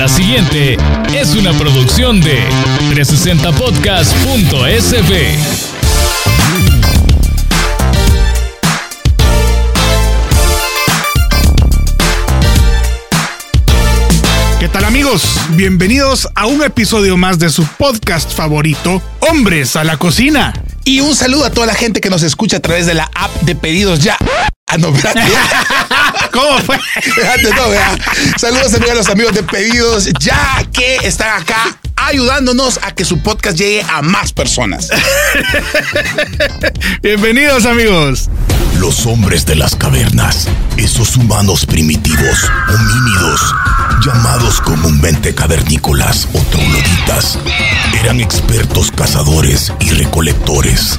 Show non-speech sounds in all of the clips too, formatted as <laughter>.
La siguiente es una producción de 360podcast.sb. ¿Qué tal amigos? Bienvenidos a un episodio más de su podcast favorito, Hombres a la Cocina. Y un saludo a toda la gente que nos escucha a través de la app de pedidos ya. Ah, no, espérate. <laughs> ¿Cómo fue? <laughs> Espérate, no, vea. Saludos también a los amigos de pedidos ya que están acá ayudándonos a que su podcast llegue a más personas. <laughs> Bienvenidos amigos. Los hombres de las cavernas, esos humanos primitivos, homínidos, llamados comúnmente cavernícolas o trogloditas, eran expertos cazadores y recolectores.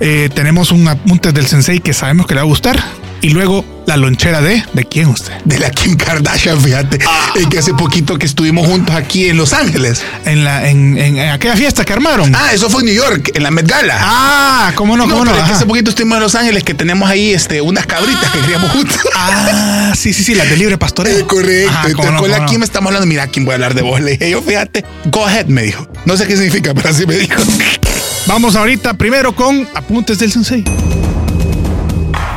Eh, tenemos un apunte del sensei que sabemos que le va a gustar. Y luego la lonchera de... ¿De quién usted? De la Kim Kardashian, fíjate. Es que hace poquito que estuvimos juntos aquí en Los Ángeles. En, la, en, en- en aquella fiesta que armaron. Ah, eso fue en New York, en la Met Gala. Ah, ¿cómo no? ¿Cómo no? es que hace poquito estuvimos en Los Ángeles que tenemos ahí este, unas cabritas que criamos juntos. Ah, sí, sí, sí, las de libre pastoreo. Eh, correcto. Ajá, Entonces, no, con la no. Kim estamos hablando. Mira, Kim, voy a hablar de vos. Le dije yo, fíjate. Go ahead, me dijo. No sé qué significa, pero así me dijo. Vamos ahorita primero con apuntes del sensei.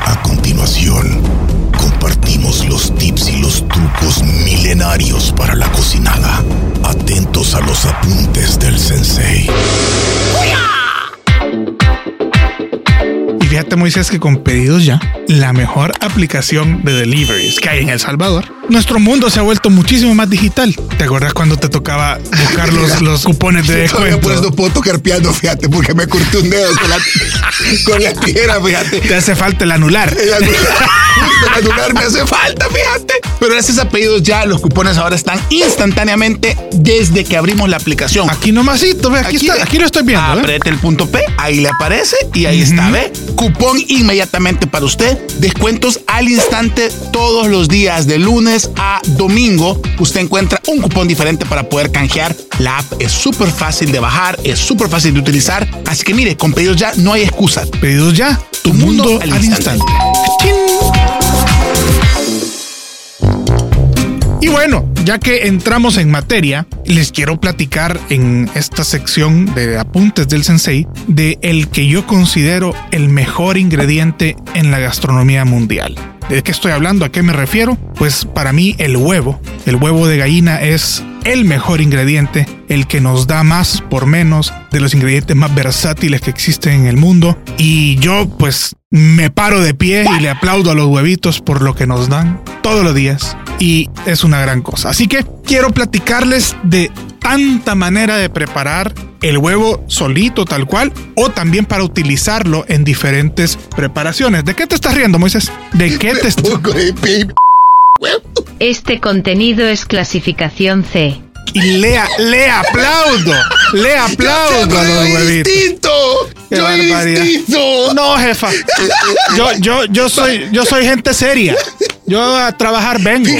A continuación, compartimos los tips y los trucos milenarios para la cocinada. Atentos a los apuntes del sensei. Y fíjate, Moisés, que con pedidos ya, la mejor aplicación de deliveries que hay en El Salvador, nuestro mundo se ha vuelto muchísimo más digital. ¿Te acuerdas cuando te tocaba buscar <laughs> los, los cupones de descuento? no puedo tocar piano, fíjate, porque me corté un dedo con la, con la tijera, fíjate. Te hace falta el anular. El anular, justo el anular me hace falta, fíjate. Pero gracias a pedidos ya, los cupones ahora están instantáneamente desde que abrimos la aplicación. Aquí nomasito, ve, aquí, está, aquí lo estoy viendo. ¿eh? Apriete el punto P, ahí le aparece y ahí está, ¿ve? Cupón inmediatamente para usted. Descuentos al instante todos los días, de lunes a domingo. Usted encuentra un cupón diferente para poder canjear. La app es súper fácil de bajar, es súper fácil de utilizar. Así que mire, con pedidos ya no hay excusas. Pedidos ya, tu mundo, al instante. ¡Chin! Y bueno, ya que entramos en materia, les quiero platicar en esta sección de apuntes del sensei de el que yo considero el mejor ingrediente en la gastronomía mundial. ¿De qué estoy hablando? ¿A qué me refiero? Pues para mí el huevo, el huevo de gallina es el mejor ingrediente, el que nos da más por menos de los ingredientes más versátiles que existen en el mundo. Y yo pues me paro de pie y le aplaudo a los huevitos por lo que nos dan todos los días. Y es una gran cosa. Así que quiero platicarles de tanta manera de preparar el huevo solito tal cual o también para utilizarlo en diferentes preparaciones. ¿De qué te estás riendo, Moisés? ¿De qué te estás... <laughs> Pi- Este contenido es clasificación C. Y le, le aplaudo, le aplaudo a Yo los huevitos. distinto. Qué Yo barbaridad. distinto. No, jefa. Yo, yo, yo soy, yo soy gente seria. Yo a trabajar vengo. <laughs>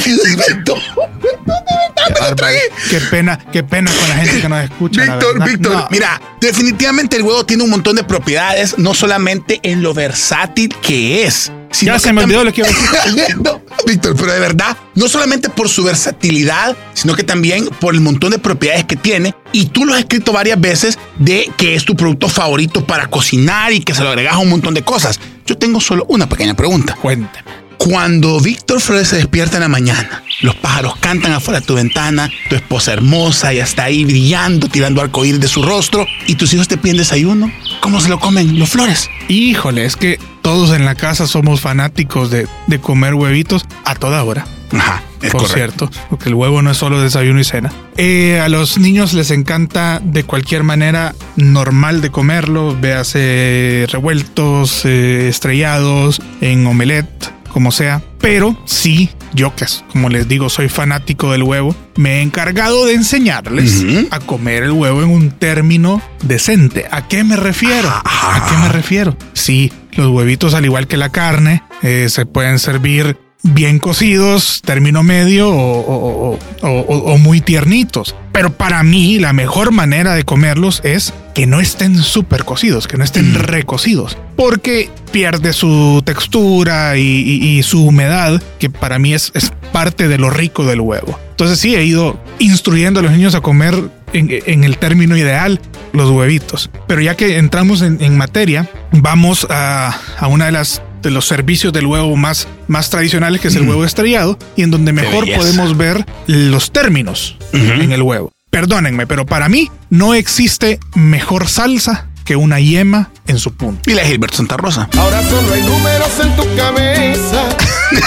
Qué pena, qué pena con la gente que nos escucha. Víctor. Víctor, No. mira, definitivamente el huevo tiene un montón de propiedades, no solamente en lo versátil que es. sino Ya se me olvidó lo que iba a decir. <laughs> No, Víctor, pero de verdad, no solamente por su versatilidad, sino que también por el montón de propiedades que tiene. Y tú lo has escrito varias veces de que es tu producto favorito para cocinar y que se lo agregas a un montón de cosas. Yo tengo solo una pequeña pregunta. Cuéntame. Cuando Víctor Flores se despierta en la mañana, los pájaros cantan afuera de tu ventana, tu esposa hermosa ya está ahí brillando, tirando arcoíris de su rostro, y tus hijos te piden desayuno, ¿cómo se lo comen los flores? Híjole, es que todos en la casa somos fanáticos de, de comer huevitos a toda hora. Ajá, es por correcto. cierto, porque el huevo no es solo desayuno y cena. Eh, a los niños les encanta de cualquier manera normal de comerlo, véase revueltos, eh, estrellados, en omelette, como sea. Pero sí, yo que como les digo, soy fanático del huevo, me he encargado de enseñarles a comer el huevo en un término decente. ¿A qué me refiero? ¿A qué me refiero? Sí, los huevitos, al igual que la carne, eh, se pueden servir bien cocidos, término medio o, o- o- o- o- o muy tiernitos. Pero para mí la mejor manera de comerlos es que no estén súper cocidos, que no estén recocidos, porque pierde su textura y, y- y su humedad, que para mí es, es parte de lo rico del huevo. Entonces sí, he ido instruyendo a los niños a comer en, en el término ideal los huevitos. Pero ya que entramos en, en materia, vamos a, a una de las de los servicios del huevo más, más tradicionales, que es el huevo estrellado, y en donde mejor podemos ver los términos en el huevo. Perdónenme, pero para mí no existe mejor salsa que una yema en su punto. Y la Gilbert Santa Rosa. Ahora solo hay números en tu cabeza.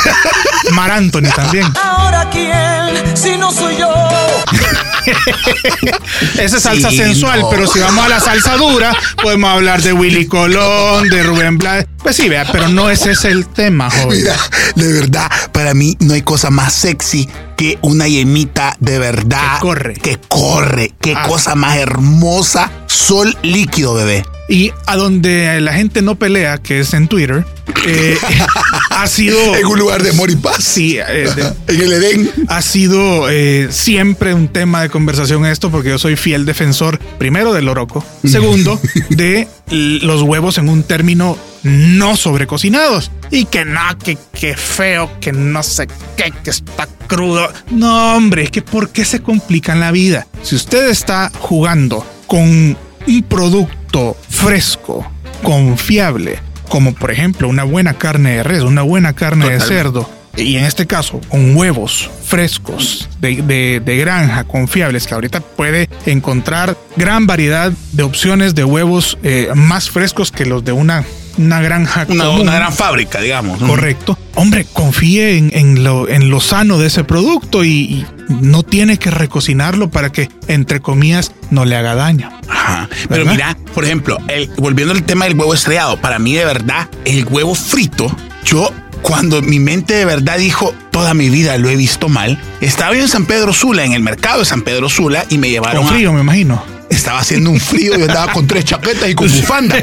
<laughs> Mar Anthony también. Ahora quién, si no soy yo. <laughs> <laughs> Esa es salsa Sí, sensual, no. pero si vamos a la salsa dura, podemos hablar de Willy Colón, de Rubén Blades. Pues sí, vea, pero no ese es el tema, joven. Mira, de verdad, para mí no hay cosa más sexy que una yemita de verdad. Que corre. Que corre. Qué Ah. cosa más hermosa. Sol líquido, bebé. Y a donde la gente no pelea, que es en Twitter, eh, <laughs> ha sido. <laughs> En un lugar de amor y paz. Sí, eh, de- <laughs> En el Edén. ha sido eh, siempre un tema de conversación esto porque yo soy fiel defensor, primero del oroco, segundo de los huevos en un término no sobrecocinados. Y que no, que, que feo, que no sé qué, que está crudo. No, hombre, es que ¿por qué se complican la vida? Si usted está jugando con un producto fresco, confiable, como por ejemplo una buena carne de res, una buena carne de cerdo, y en este caso con huevos frescos de, de- de granja confiables que ahorita puede encontrar gran variedad de opciones de huevos eh, más frescos que los de una, una granja Una, común. una gran fábrica, digamos. Correcto. Hombre, confíe en, en lo, en lo sano de ese producto y, y no tiene que recocinarlo para que, entre comillas, no le haga daño. Ajá. Pero ¿Verdad? mira, por ejemplo, el- volviendo al tema del huevo estrellado, para mí de verdad, el huevo frito, yo cuando mi mente de verdad dijo, toda mi vida lo he visto mal, estaba yo en San Pedro Sula, en el mercado de San Pedro Sula, y me llevaron Con a- frío, me imagino. Estaba haciendo un frío, yo andaba con tres chaquetas y con bufanda.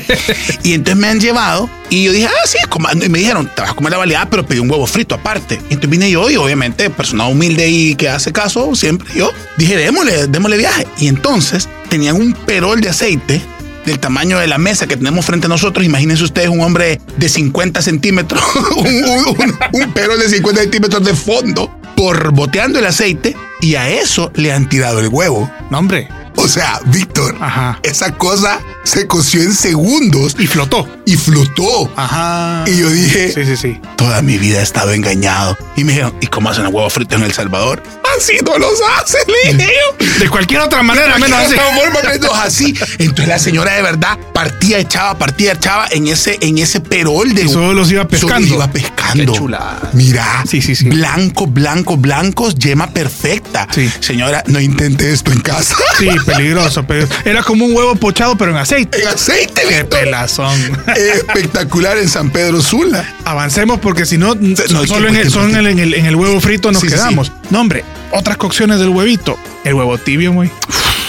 Y entonces me han llevado y yo dije, ah, sí, coma- y me dijeron, te vas a comer la baleada, pero pedí un huevo frito aparte. Y entonces vine yo y obviamente, persona humilde y que hace caso, siempre yo dije, démosle, démosle viaje. Y entonces tenían un perol de aceite del tamaño de la mesa que tenemos frente a nosotros. Imagínense ustedes un hombre de 50 centímetros, <laughs> un, un- perol de 50 centímetros de fondo, por boteando el aceite y a eso le han tirado el huevo. No, hombre. O sea, Víctor, Ajá. esa cosa se coció en segundos Y flotó. y flotó. Ajá. Y yo dije, Sí, sí, sí. toda mi vida he estado engañado. Y me dijeron, ¿y cómo hacen el huevo frito en El Salvador? Así no los hacen, le dije yo. De cualquier otra manera, menos así. Menos así. Entonces la señora de verdad partía, echaba, partía, echaba en ese, en ese perol de Y solo los iba pescando. Solo iba pescando. Qué chulada. Mira, Sí, sí, sí. blanco, blanco, blancos, yema perfecta. Sí. Señora, no intente esto en casa. Sí, <laughs> peligroso, pero era como un huevo pochado, pero en aceite. En aceite, Qué Víctor. pelazón. Espectacular en San Pedro Sula. Avancemos porque si no, no, solo que- en el, solo en el, en el- en el huevo frito nos Sí, sí, quedamos. No, hombre, otras cocciones del huevito. El huevo tibio, güey.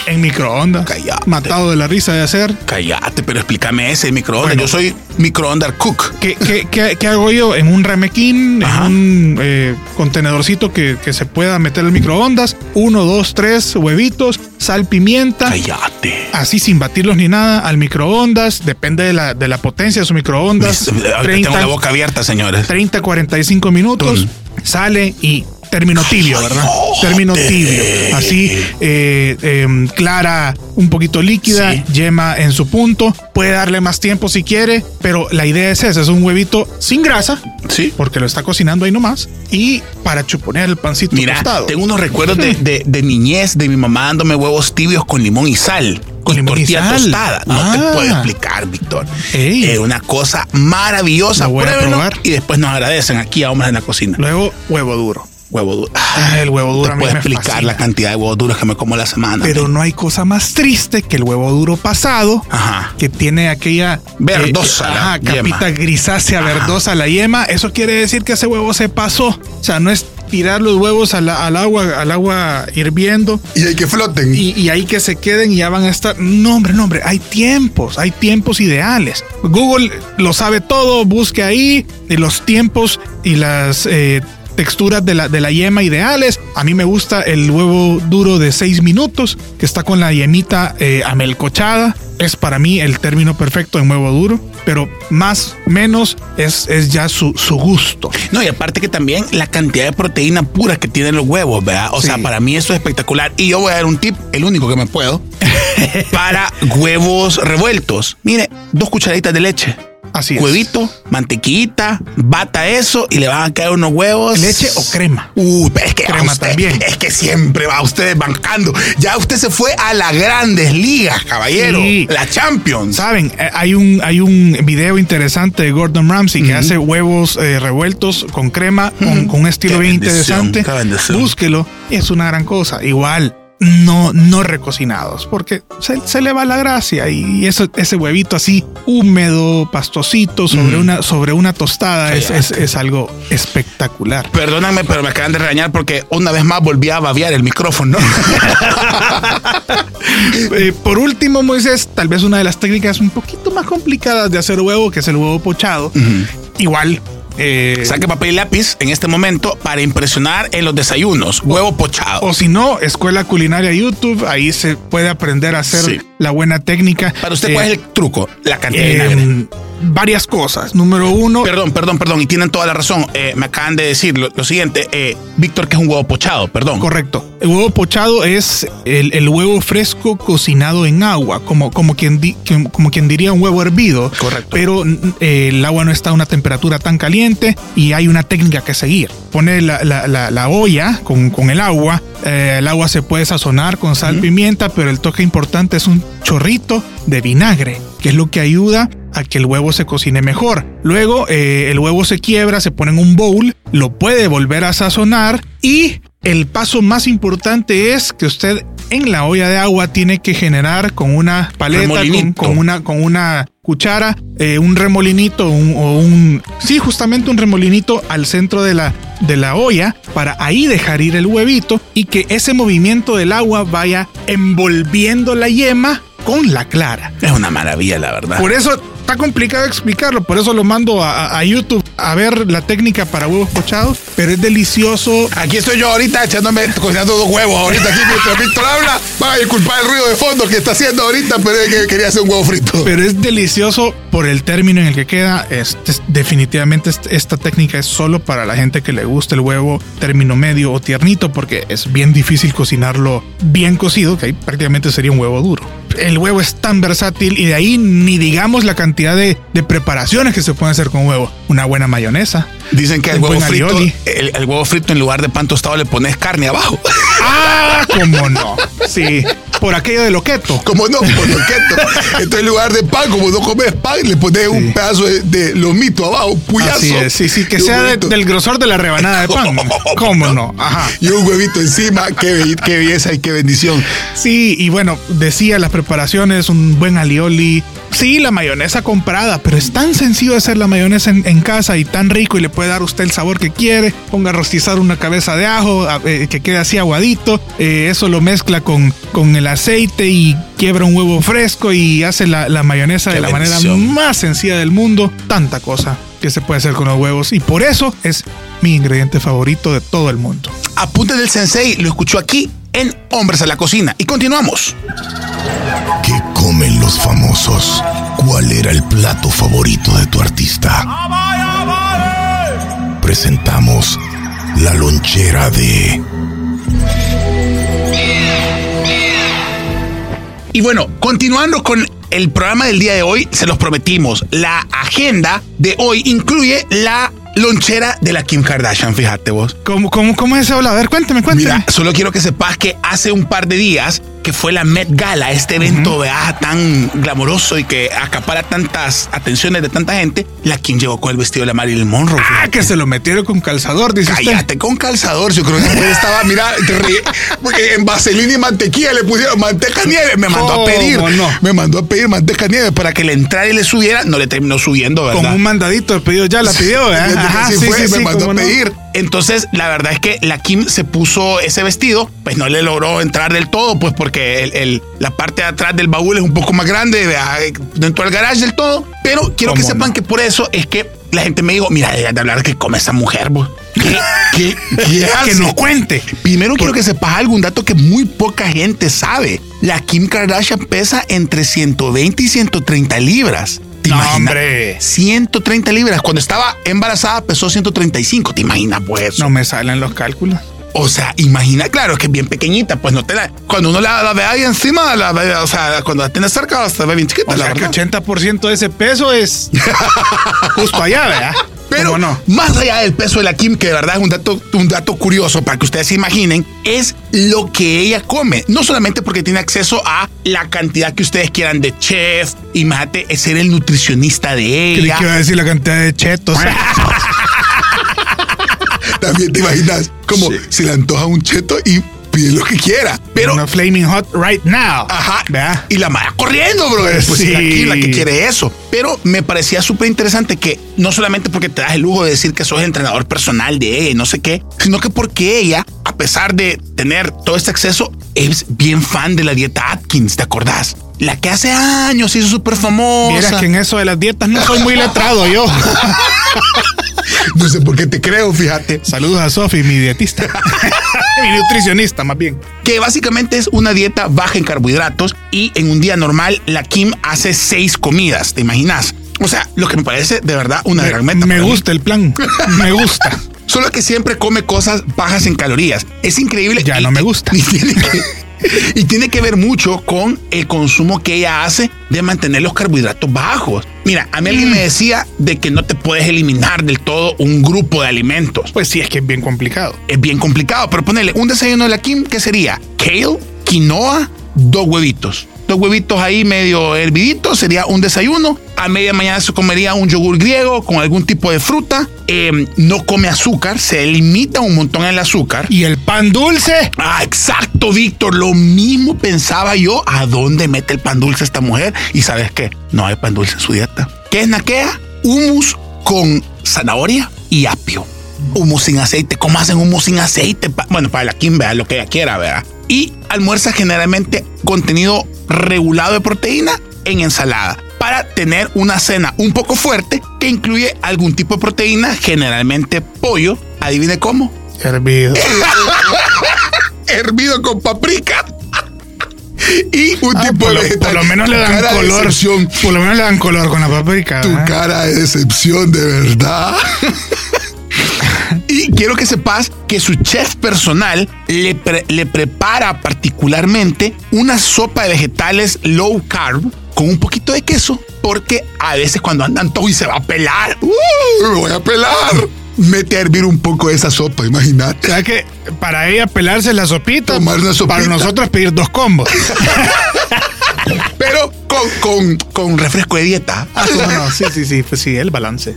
En microondas. Cállate. Matado de la risa de hacer. Cállate, pero explícame ese microondas. Bueno. Yo soy microondas cook. ¿Qué, qué, qué- qué hago yo? En un ramequín, en un eh, contenedorcito que, que se pueda meter el microondas. Uno, dos, tres huevitos, sal, pimienta. Cállate. Así sin batirlos ni nada, al microondas. Depende de la, de la potencia de su microondas. <laughs> Ahorita 30, tengo la boca abierta, señores. 30, 45 minutos. Sale y término tibio, ¿verdad? Término tibio. Así, eh, em, clara, un poquito líquida, Sí. yema en su punto. Puede darle más tiempo si quiere, pero la idea es esa: es un huevito sin grasa, Sí. porque lo está cocinando ahí nomás, y para chuponear el pancito Mira, tostado. tengo unos recuerdos de, de- de niñez de mi mamá dándome huevos tibios con limón y sal. Con tortilla tostada. No Ah. te puedo explicar, Víctor. Es una cosa maravillosa. Lo voy a probar. Y después nos agradecen aquí a Hombres en la Cocina. Luego, huevo duro. Huevo duro. Ah, el huevo duro Te a mí puedo me explicar fascina. la cantidad de huevos duros que me como la semana. Pero no hay cosa más triste que el huevo duro pasado, Ajá. que tiene aquella Verdosa la ajá, capita yema. grisácea verdosa la yema. Eso quiere decir que ese huevo se pasó. O sea, no es tirar los huevos al agua, al agua hirviendo Y hay que floten. y, y ahí que se queden y ya van a estar. No, hombre, no, hombre. Hay tiempos, hay tiempos ideales. Google lo sabe todo, busque ahí y los tiempos y las eh, texturas de la, de la yema ideales. A mí me gusta el huevo duro de 6 minutos, que está con la yemita eh, amelcochada. Es para mí el término perfecto en huevo duro, pero más, menos es, es ya su, su gusto. No, y aparte que también la cantidad de proteína pura que tienen los huevos, ¿verdad? O Sí. sea, para mí eso es espectacular. Y yo voy a dar un tip, el único que me puedo, <laughs> para huevos revueltos. Mire, dos cucharaditas de leche. Así es. Huevito, mantequillita, bata eso y le van a caer unos huevos. ¿Leche o crema? Pero es que Crema usted- también. Es que siempre va usted bancando. Ya usted se fue a las grandes ligas, caballero. Sí. La Champions. Saben, Eh, hay un, hay un video interesante de Gordon Ramsay que hace huevos eh, revueltos con crema, con, con un estilo Qué bien interesante. Búsquelo, es una gran cosa. Igual, no, no recocinados, porque se, se le va la gracia y eso, ese huevito así húmedo, pastosito, sobre, una, sobre una tostada es, es, es algo espectacular. Perdóname, pero me acaban de regañar porque una vez más volví a babear el micrófono. <laughs> Eh, por último, Moisés, tal vez una de las técnicas un poquito más complicadas de hacer huevo, que es el huevo pochado. Igual. Eh, Saque papel y lápiz en este momento para impresionar en los desayunos. Huevo pochado. o si no, Escuela Culinaria YouTube, ahí se puede aprender a hacer Sí. la buena técnica. Para usted, Eh, ¿cuál es el truco? La cantidad de eh, vinagre. Varias cosas. Número uno, Perdón, perdón, perdón. Y tienen toda la razón. Eh, me acaban de decir lo, lo siguiente. eh, Víctor, que es un huevo pochado, perdón. correcto. El huevo pochado es el, el huevo fresco cocinado en agua, como, como, quien di- como quien diría un huevo hervido. Correcto. Pero eh, el agua no está a una temperatura tan caliente y hay una técnica que seguir. Pone la, la- la- la olla con, con el agua. el agua se puede sazonar con sal, pimienta, pero el toque importante es un chorrito de vinagre, que es lo que ayuda a que el huevo se cocine mejor. Luego eh, el huevo se quiebra, se pone en un bowl, lo puede volver a sazonar y el paso más importante es que usted en la olla de agua tiene que generar con una paleta, con, una, con una cuchara, eh, un remolinito un- o un... Sí, justamente un remolinito al centro de la, de la olla para ahí dejar ir el huevito y que ese movimiento del agua vaya envolviendo la yema con la clara. Es una maravilla, la verdad. Por eso está complicado explicarlo, por eso lo mando a, a- YouTube a ver la técnica para huevos pochados, pero es delicioso. Aquí estoy yo ahorita echándome, cocinando dos huevos ahorita aquí mientras Víctor habla. Van a disculpar el ruido de fondo que está haciendo ahorita, pero es que quería hacer un huevo frito. Pero es delicioso por el término en el que queda. Este es- definitivamente est- esta técnica es solo para la gente que le gusta el huevo término medio o tiernito, porque es bien difícil cocinarlo bien cocido, que ahí prácticamente sería un huevo duro. El huevo es tan versátil y de ahí ni digamos la cantidad de, de preparaciones que se pueden hacer con huevo. Una buena mayonesa. Dicen que Un huevo buen frito, el, el huevo frito en lugar de pan tostado le pones carne abajo. ¡Ah! ¿Cómo no? <laughs> Sí. Por aquello de loqueto. Como no, por lo quieto. <laughs> Entonces en lugar de pan, como no comes pan, le pones un pedazo de, de lomito abajo, puyazo. Así es, sí, sí, que sea de- del grosor de la rebanada de pan. <laughs> ¿Cómo no? Ajá. Y un huevito encima, qué, be- qué belleza y qué bendición. Sí, y bueno, decía las preparaciones, un buen alioli. Sí, la mayonesa comprada, pero es tan sencillo hacer la mayonesa en, en casa y tan rico y le puede dar usted el sabor que quiere. Ponga a rostizar una cabeza de ajo eh, que quede así aguadito. eh, eso lo mezcla con, con el aceite y quiebra un huevo fresco y hace la, la mayonesa Qué de la manera más sencilla del mundo. Tanta cosa que se puede hacer con los huevos y por eso es mi ingrediente favorito de todo el mundo. Apunte del sensei, lo escuchó aquí en Hombres a la Cocina. Y continuamos. ¿Qué comen los famosos? ¿Cuál era el plato favorito de tu artista? Presentamos la lonchera de... Y bueno, continuando con el programa del día de hoy, se los prometimos. La agenda de hoy incluye la lonchera de la Kim Kardashian, fíjate vos. ¿Cómo, cómo, cómo es eso? A ver, cuéntame, cuéntame. Mira, solo quiero que sepas que hace un par de días que fue la Met Gala, este evento ¿verdad? tan glamoroso y que acapara tantas atenciones de tanta gente, la Kim llegó con el vestido de la Marilyn Monroe. Ah, fíjate. que se lo metieron con calzador, dice usted. Cállate con calzador. Yo creo que estaba, mira, porque en vaselina y mantequilla le pusieron manteca nieve. Me mandó a ¿Cómo pedir. no? Me mandó a pedir manteca nieve para que le entrara y le subiera. No le terminó subiendo, ¿verdad? Con un mandadito de pedido ya la pidió, <laughs> ¿eh? Ajá, Sí sí, fue, sí, me sí, mandó a no. Entonces, la verdad es que la Kim se puso ese vestido, pues no le logró entrar del todo, pues porque el- el- la parte de atrás del baúl es un poco más grande, ¿verdad? dentro del garage del todo. Pero quiero que ¿Cómo sepan no? que por eso es que la gente me dijo, mira, de hablar que come esa mujer, vos. ¿Qué, <laughs> qué, qué? Que nos cuente. Primero quiero que sepas algo, un dato que muy poca gente sabe. La Kim Kardashian pesa entre 120 y 130 libras. ¿Te No, imaginas? hombre. 130 libras. Cuando estaba embarazada pesó 135. ¿Te imaginas, pues? No me salen los cálculos. O sea, imagina, claro, es que es bien pequeñita, pues no te la. Cuando uno la, la ve ahí encima, la ve, o sea, cuando la tienes cerca, se ve bien chiquita, O la sea, que verdad. 80% de ese peso es <laughs> justo allá, ¿verdad? Pero ¿Cómo no? más allá del peso de la Kim, que de verdad es un dato, un dato curioso para que ustedes se imaginen, es lo que ella come. No solamente porque tiene acceso a la cantidad que ustedes quieran de chef, imagínate es ser el nutricionista de ella. que iba a decir la cantidad de chetos. <laughs> También te imaginas como Sí. se le antoja un cheto y pide lo que quiera. Pero Una flaming hot right now. Ajá. ¿Verdad? Y la madre corriendo, bro. Pues Pues sí. sí. aquí la que quiere eso. Pero me parecía súper interesante que no solamente porque te das el lujo de decir que sos entrenador personal de ella y no sé qué, sino que porque ella, a pesar de tener todo este acceso, es bien fan de la dieta Atkins, ¿te acordás? La que hace años hizo súper famosa. Vieras que en eso de las dietas no soy muy letrado yo. <laughs> No sé por qué te creo, fíjate. Saludos a Sofi, mi dietista. <laughs> mi nutricionista, más bien. que básicamente es una dieta baja en carbohidratos y en un día normal la Kim hace seis comidas, ¿te imaginas? O sea, lo que me parece de verdad una gran meta. Me mí. gusta el plan. Me gusta. <laughs> Solo que siempre come cosas bajas en calorías. Es increíble. Ya no me gusta. <laughs> Y tiene, que, <laughs> y tiene que ver mucho con el consumo que ella hace de mantener los carbohidratos bajos. Mira, a mí alguien Mm. me decía de que no te puedes eliminar del todo un grupo de alimentos. Pues sí, es que es bien complicado. Es bien complicado, pero ponerle un desayuno de la Kim, ¿qué sería? Kale, quinoa, dos huevitos. Dos huevitos ahí medio herviditos sería un desayuno. A media mañana se comería un yogur griego con algún tipo de fruta. Eh, no come azúcar, se limita un montón el azúcar. ¿Y el pan dulce? Ah, exacto, Víctor. Lo mismo pensaba yo. ¿A dónde mete el pan dulce esta mujer? Y sabes qué? No hay pan dulce en su dieta. ¿Qué es naquea? Humus con zanahoria y apio. Humus sin aceite. ¿Cómo hacen humus sin aceite? Bueno, para la vea lo que ella quiera, ¿verdad? Y almuerza generalmente contenido regulado de proteína en ensalada para tener una cena un poco fuerte que incluye algún tipo de proteína, generalmente pollo. Adivine cómo Hervido. <laughs> hervido con paprika. <laughs> Y un Ah, tipo por, de lo, por lo menos le dan de color. Por lo menos le dan color con la paprika. Tu cara de decepción, de verdad. <laughs> y quiero que sepas que su chef personal le, pre- le prepara particularmente una sopa de vegetales low carb con un poquito de queso, porque a veces cuando andan todo y se va a pelar, ¡uh! me voy a pelar. Mete a hervir un poco de esa sopa, O imagínate. sea que para ella pelarse la sopita, Tomar una sopita. para nosotros pedir dos combos. <laughs> Pero con, con, con refresco de dieta. Ah, ¿cómo no? Sí, sí, sí, pues sí, el balance.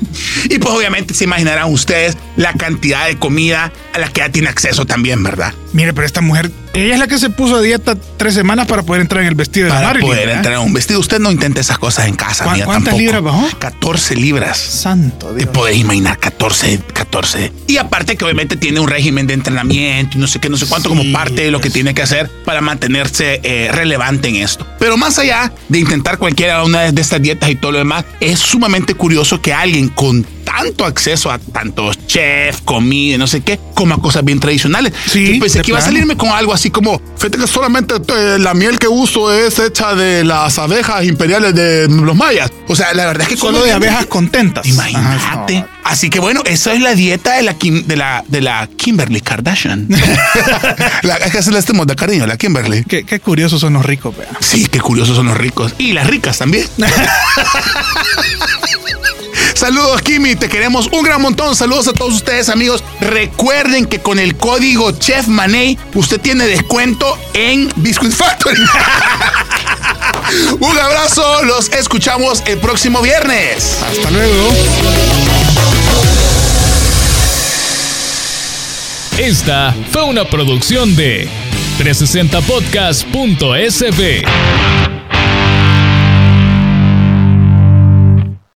Y pues obviamente se imaginarán ustedes la cantidad de comida a la que ya tiene acceso también, ¿verdad? Mire, pero esta mujer, ella es la que se puso a dieta tres semanas para poder entrar en el vestido de Para Marilyn. poder ¿verdad? entrar en un vestido. Usted no intente esas cosas en casa, ¿Cuán- mía, cuántas tampoco. libras bajó? 14 libras. Santo Te Dios. podés imaginar 14, 14. Y aparte que obviamente tiene un régimen de entrenamiento y no sé qué, no sé cuánto como Sí, parte de lo que tiene que hacer para mantenerse eh, relevante en esto. Pero más allá de intentar cualquiera una de estas dietas y todo lo demás, es sumamente curioso que alguien con tanto acceso a tantos chefs, comida, no sé qué, coma cosas bien tradicionales. Sí, Yo pensé que iba a salirme con algo así como, fíjate que solamente eh, la miel que uso es hecha de las abejas imperiales de los mayas. O sea, la verdad es que Solo como- de abejas contentas. Imagínate. Ajá, Así que bueno, esa es la dieta de la, Kim- de la, de la Kimberly Kardashian. <laughs> la, es que se la estemos de cariño, la Kimberly. Qué, qué curiosos son los ricos, vea. Sí, qué curiosos son los ricos. Y las ricas también. <laughs> Saludos, Kimi. Te queremos un gran montón. Saludos a todos ustedes, amigos. Recuerden que con el código Chef Maney usted tiene descuento en Biscuit Factory. <laughs> un abrazo. Los escuchamos el próximo viernes. Hasta luego. Esta fue una producción de 360podcast.sb.